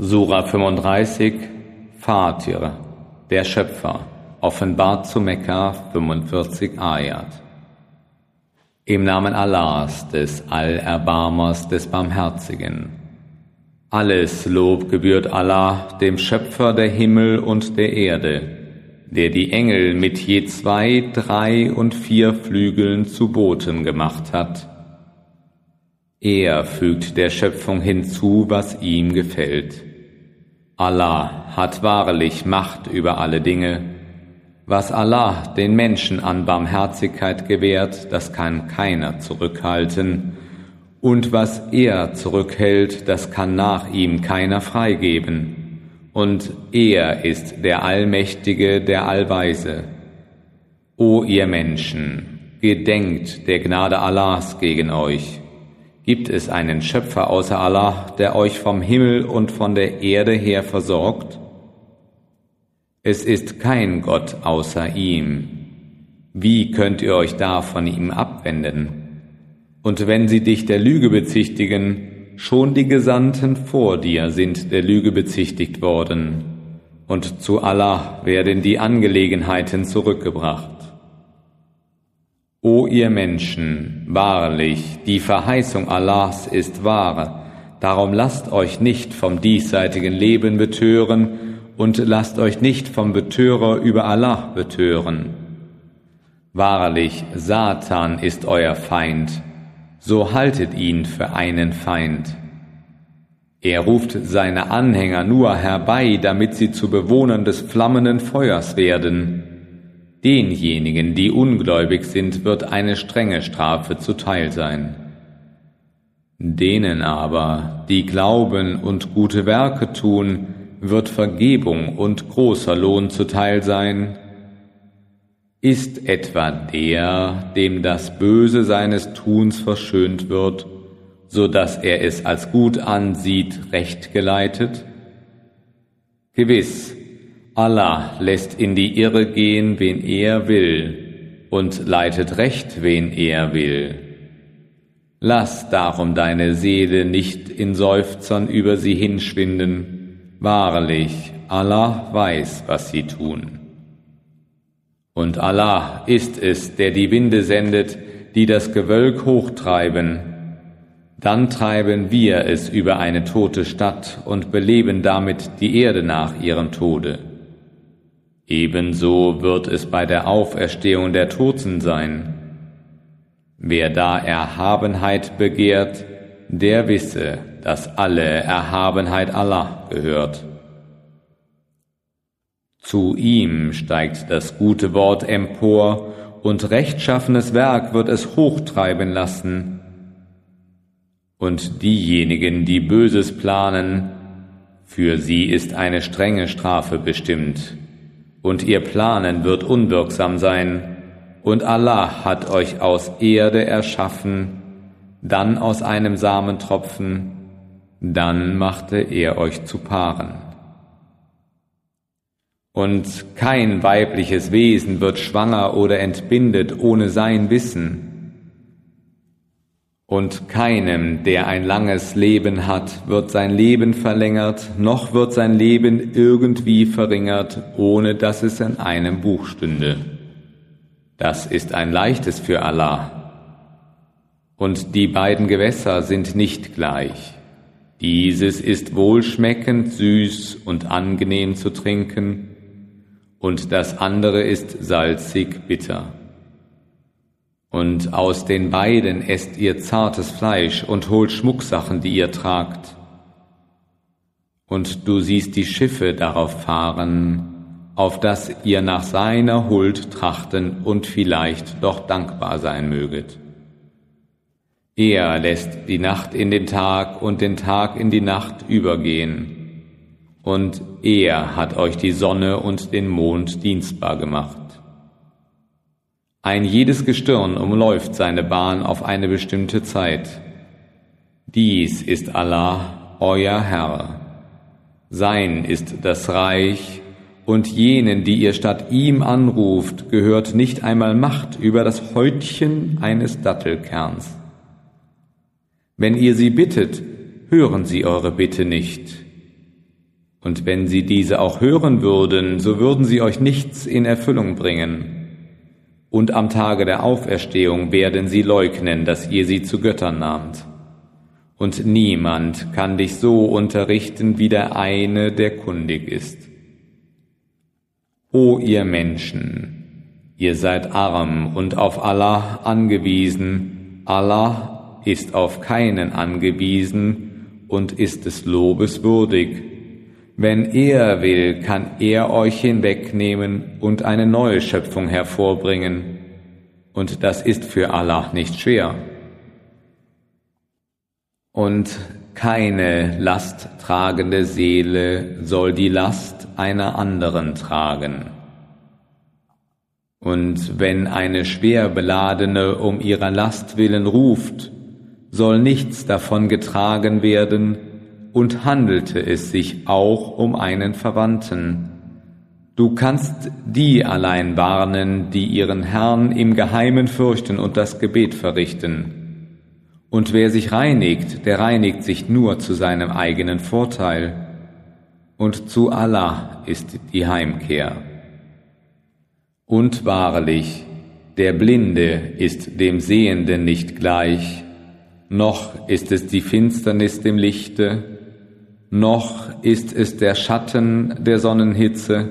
Sura 35 Fatir, der Schöpfer, offenbart zu Mekka 45 Ayat. Im Namen Allahs, des Allerbarmers, des Barmherzigen. Alles Lob gebührt Allah, dem Schöpfer der Himmel und der Erde, der die Engel mit je zwei, drei und vier Flügeln zu Boten gemacht hat. Er fügt der Schöpfung hinzu, was ihm gefällt. Allah hat wahrlich Macht über alle Dinge. Was Allah den Menschen an Barmherzigkeit gewährt, das kann keiner zurückhalten. Und was er zurückhält, das kann nach ihm keiner freigeben. Und er ist der Allmächtige, der Allweise. O ihr Menschen, gedenkt der Gnade Allahs gegen euch Gibt es einen Schöpfer außer Allah, der euch vom Himmel und von der Erde her versorgt? Es ist kein Gott außer ihm. Wie könnt ihr euch da von ihm abwenden? Und wenn sie dich der Lüge bezichtigen, schon die Gesandten vor dir sind der Lüge bezichtigt worden, und zu Allah werden die Angelegenheiten zurückgebracht. O ihr Menschen, wahrlich, die Verheißung Allahs ist wahr, darum lasst euch nicht vom diesseitigen Leben betören und lasst euch nicht vom Betörer über Allah betören. Wahrlich, Satan ist euer Feind, so haltet ihn für einen Feind. Er ruft seine Anhänger nur herbei, damit sie zu Bewohnern des flammenden Feuers werden. Denjenigen, die ungläubig sind, wird eine strenge Strafe zuteil sein. Denen aber, die glauben und gute Werke tun, wird Vergebung und großer Lohn zuteil sein. Ist etwa der, dem das Böse seines Tuns verschönt wird, so dass er es als gut ansieht, recht geleitet? Gewiss, Allah lässt in die Irre gehen, wen er will, und leitet recht, wen er will. Lass darum deine Seele nicht in Seufzern über sie hinschwinden. Wahrlich, Allah weiß, was sie tun. Und Allah ist es, der die Winde sendet, die das Gewölk hochtreiben. Dann treiben wir es über eine tote Stadt und beleben damit die Erde nach ihrem Tode. Ebenso wird es bei der Auferstehung der Toten sein. Wer da Erhabenheit begehrt, der wisse, dass alle Erhabenheit Allah gehört. Zu ihm steigt das gute Wort empor, und rechtschaffenes Werk wird es hochtreiben lassen. Und diejenigen, die Böses planen, für sie ist eine strenge Strafe bestimmt und ihr Planen wird unwirksam sein, und Allah hat euch aus Erde erschaffen, dann aus einem Samentropfen, dann machte er euch zu Paaren. Und kein weibliches Wesen wird schwanger oder entbindet ohne sein Wissen, und keinem, der ein langes Leben hat, wird sein Leben verlängert, noch wird sein Leben irgendwie verringert, ohne dass es in einem Buch stünde. Das ist ein leichtes für Allah. Und die beiden Gewässer sind nicht gleich. Dieses ist wohlschmeckend, süß und angenehm zu trinken, und das andere ist salzig, bitter. Und aus den beiden esst ihr zartes Fleisch und holt Schmucksachen, die ihr tragt. Und du siehst die Schiffe darauf fahren, auf dass ihr nach seiner Huld trachten und vielleicht doch dankbar sein möget. Er lässt die Nacht in den Tag und den Tag in die Nacht übergehen. Und er hat euch die Sonne und den Mond dienstbar gemacht. Ein jedes Gestirn umläuft seine Bahn auf eine bestimmte Zeit. Dies ist Allah, euer Herr. Sein ist das Reich, und jenen, die ihr statt ihm anruft, gehört nicht einmal Macht über das Häutchen eines Dattelkerns. Wenn ihr sie bittet, hören sie eure Bitte nicht. Und wenn sie diese auch hören würden, so würden sie euch nichts in Erfüllung bringen. Und am Tage der Auferstehung werden sie leugnen, dass ihr sie zu Göttern nahmt. Und niemand kann dich so unterrichten wie der eine, der kundig ist. O ihr Menschen, ihr seid arm und auf Allah angewiesen. Allah ist auf keinen angewiesen und ist des Lobes würdig. Wenn er will, kann er euch hinwegnehmen und eine neue Schöpfung hervorbringen. Und das ist für Allah nicht schwer. Und keine lasttragende Seele soll die Last einer anderen tragen. Und wenn eine schwer beladene um ihrer Last willen ruft, soll nichts davon getragen werden, und handelte es sich auch um einen Verwandten. Du kannst die allein warnen, die ihren Herrn im Geheimen fürchten und das Gebet verrichten. Und wer sich reinigt, der reinigt sich nur zu seinem eigenen Vorteil. Und zu Allah ist die Heimkehr. Und wahrlich, der Blinde ist dem Sehenden nicht gleich, noch ist es die Finsternis dem Lichte, noch ist es der Schatten der Sonnenhitze,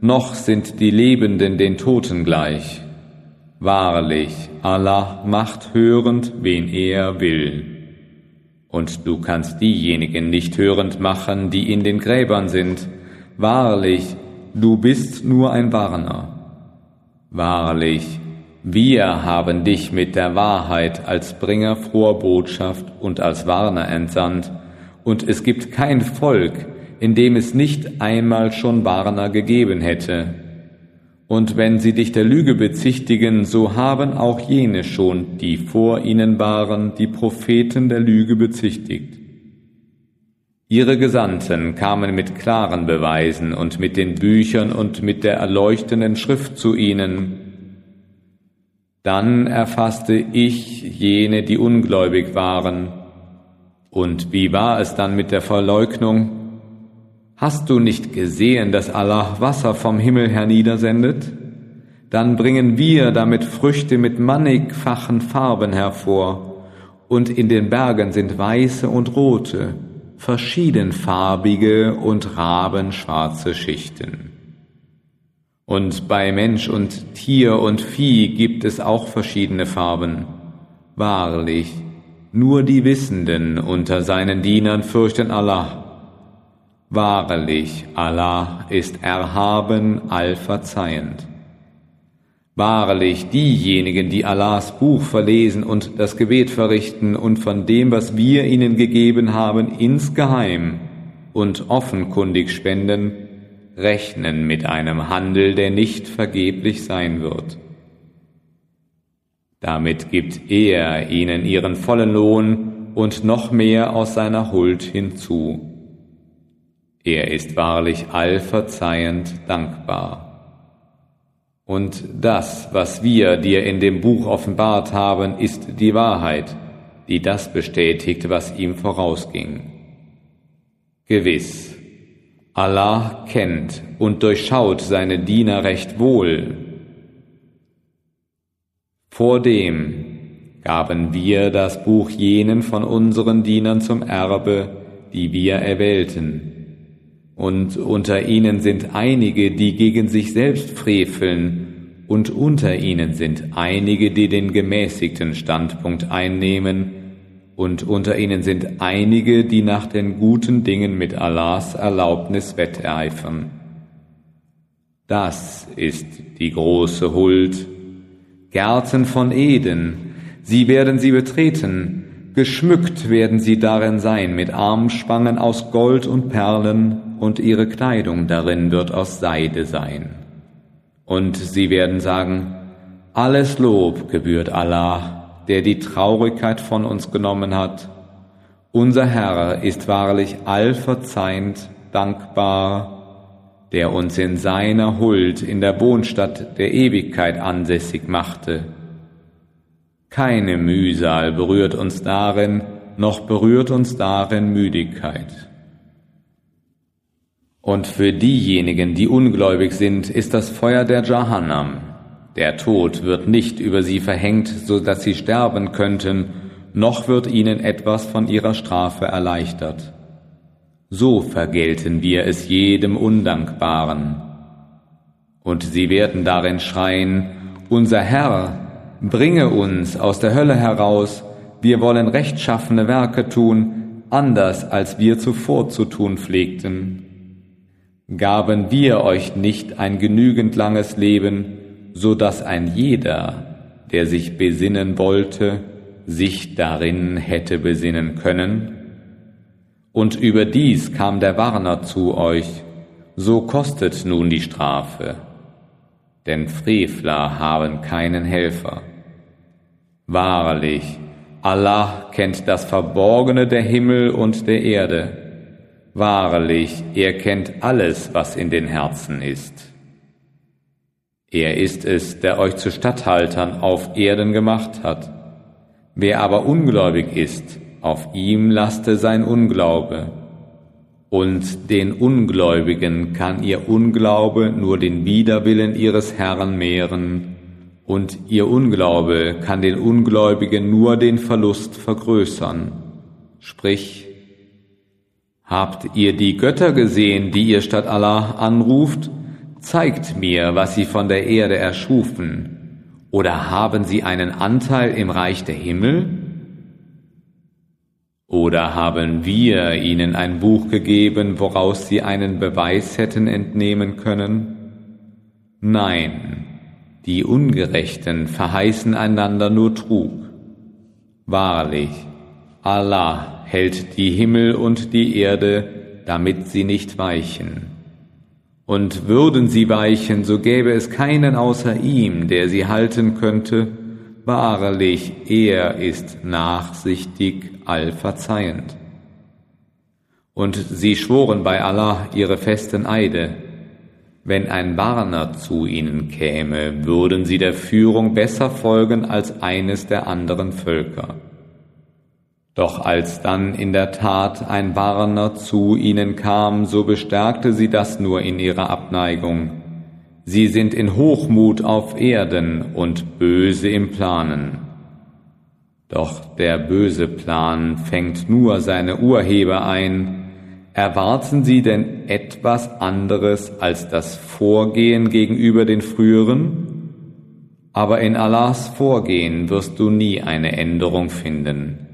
noch sind die Lebenden den Toten gleich. Wahrlich, Allah macht hörend, wen er will. Und du kannst diejenigen nicht hörend machen, die in den Gräbern sind. Wahrlich, du bist nur ein Warner. Wahrlich, wir haben dich mit der Wahrheit als Bringer froher Botschaft und als Warner entsandt, und es gibt kein Volk, in dem es nicht einmal schon Warner gegeben hätte. Und wenn sie dich der Lüge bezichtigen, so haben auch jene schon, die vor ihnen waren, die Propheten der Lüge bezichtigt. Ihre Gesandten kamen mit klaren Beweisen und mit den Büchern und mit der erleuchtenden Schrift zu ihnen. Dann erfasste ich jene, die ungläubig waren, und wie war es dann mit der Verleugnung? Hast du nicht gesehen, dass Allah Wasser vom Himmel herniedersendet? Dann bringen wir damit Früchte mit mannigfachen Farben hervor, und in den Bergen sind weiße und rote, verschiedenfarbige und rabenschwarze Schichten. Und bei Mensch und Tier und Vieh gibt es auch verschiedene Farben. Wahrlich, nur die Wissenden unter seinen Dienern fürchten Allah. Wahrlich, Allah ist erhaben, allverzeihend. Wahrlich, diejenigen, die Allahs Buch verlesen und das Gebet verrichten und von dem, was wir ihnen gegeben haben, insgeheim und offenkundig spenden, rechnen mit einem Handel, der nicht vergeblich sein wird. Damit gibt er ihnen ihren vollen Lohn und noch mehr aus seiner Huld hinzu. Er ist wahrlich allverzeihend dankbar. Und das, was wir dir in dem Buch offenbart haben, ist die Wahrheit, die das bestätigt, was ihm vorausging. Gewiss, Allah kennt und durchschaut seine Diener recht wohl, Vordem gaben wir das Buch jenen von unseren Dienern zum Erbe, die wir erwählten. Und unter ihnen sind einige, die gegen sich selbst freveln, und unter ihnen sind einige, die den gemäßigten Standpunkt einnehmen, und unter ihnen sind einige, die nach den guten Dingen mit Allahs Erlaubnis wetteifern. Das ist die große Huld, Gärten von Eden, sie werden sie betreten, geschmückt werden sie darin sein mit Armspangen aus Gold und Perlen, und ihre Kleidung darin wird aus Seide sein. Und sie werden sagen, alles Lob gebührt Allah, der die Traurigkeit von uns genommen hat. Unser Herr ist wahrlich allverzeihend, dankbar, der uns in seiner Huld in der Wohnstadt der Ewigkeit ansässig machte. Keine Mühsal berührt uns darin, noch berührt uns darin Müdigkeit. Und für diejenigen, die ungläubig sind, ist das Feuer der Jahannam. Der Tod wird nicht über sie verhängt, so dass sie sterben könnten, noch wird ihnen etwas von ihrer Strafe erleichtert. So vergelten wir es jedem Undankbaren. Und sie werden darin schreien, unser Herr, bringe uns aus der Hölle heraus, wir wollen rechtschaffene Werke tun, anders als wir zuvor zu tun pflegten. Gaben wir euch nicht ein genügend langes Leben, so dass ein jeder, der sich besinnen wollte, sich darin hätte besinnen können? Und überdies kam der Warner zu euch, so kostet nun die Strafe, denn Frevler haben keinen Helfer. Wahrlich, Allah kennt das Verborgene der Himmel und der Erde. Wahrlich, er kennt alles, was in den Herzen ist. Er ist es, der euch zu Statthaltern auf Erden gemacht hat. Wer aber ungläubig ist, auf ihm laste sein Unglaube. Und den Ungläubigen kann ihr Unglaube nur den Widerwillen ihres Herrn mehren, und ihr Unglaube kann den Ungläubigen nur den Verlust vergrößern. Sprich, Habt ihr die Götter gesehen, die ihr statt Allah anruft? Zeigt mir, was sie von der Erde erschufen. Oder haben sie einen Anteil im Reich der Himmel? Oder haben wir ihnen ein Buch gegeben, woraus sie einen Beweis hätten entnehmen können? Nein, die Ungerechten verheißen einander nur Trug. Wahrlich, Allah hält die Himmel und die Erde, damit sie nicht weichen. Und würden sie weichen, so gäbe es keinen außer ihm, der sie halten könnte. Wahrlich, er ist nachsichtig, allverzeihend. Und sie schworen bei Allah ihre festen Eide. Wenn ein Warner zu ihnen käme, würden sie der Führung besser folgen als eines der anderen Völker. Doch als dann in der Tat ein Warner zu ihnen kam, so bestärkte sie das nur in ihrer Abneigung. Sie sind in Hochmut auf Erden und böse im Planen. Doch der böse Plan fängt nur seine Urheber ein. Erwarten Sie denn etwas anderes als das Vorgehen gegenüber den früheren? Aber in Allahs Vorgehen wirst du nie eine Änderung finden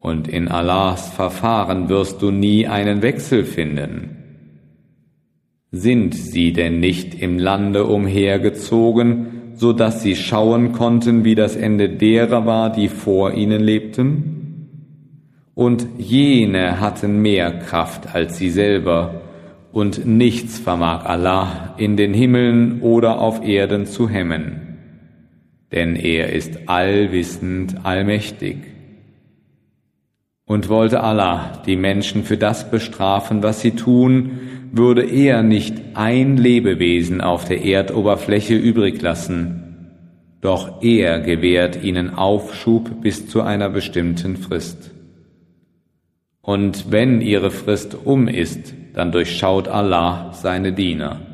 und in Allahs Verfahren wirst du nie einen Wechsel finden. Sind sie denn nicht im Lande umhergezogen, so dass sie schauen konnten, wie das Ende derer war, die vor ihnen lebten? Und jene hatten mehr Kraft als sie selber, und nichts vermag Allah in den Himmeln oder auf Erden zu hemmen. Denn er ist allwissend, allmächtig. Und wollte Allah die Menschen für das bestrafen, was sie tun, würde er nicht ein Lebewesen auf der Erdoberfläche übrig lassen. Doch er gewährt ihnen Aufschub bis zu einer bestimmten Frist. Und wenn ihre Frist um ist, dann durchschaut Allah seine Diener.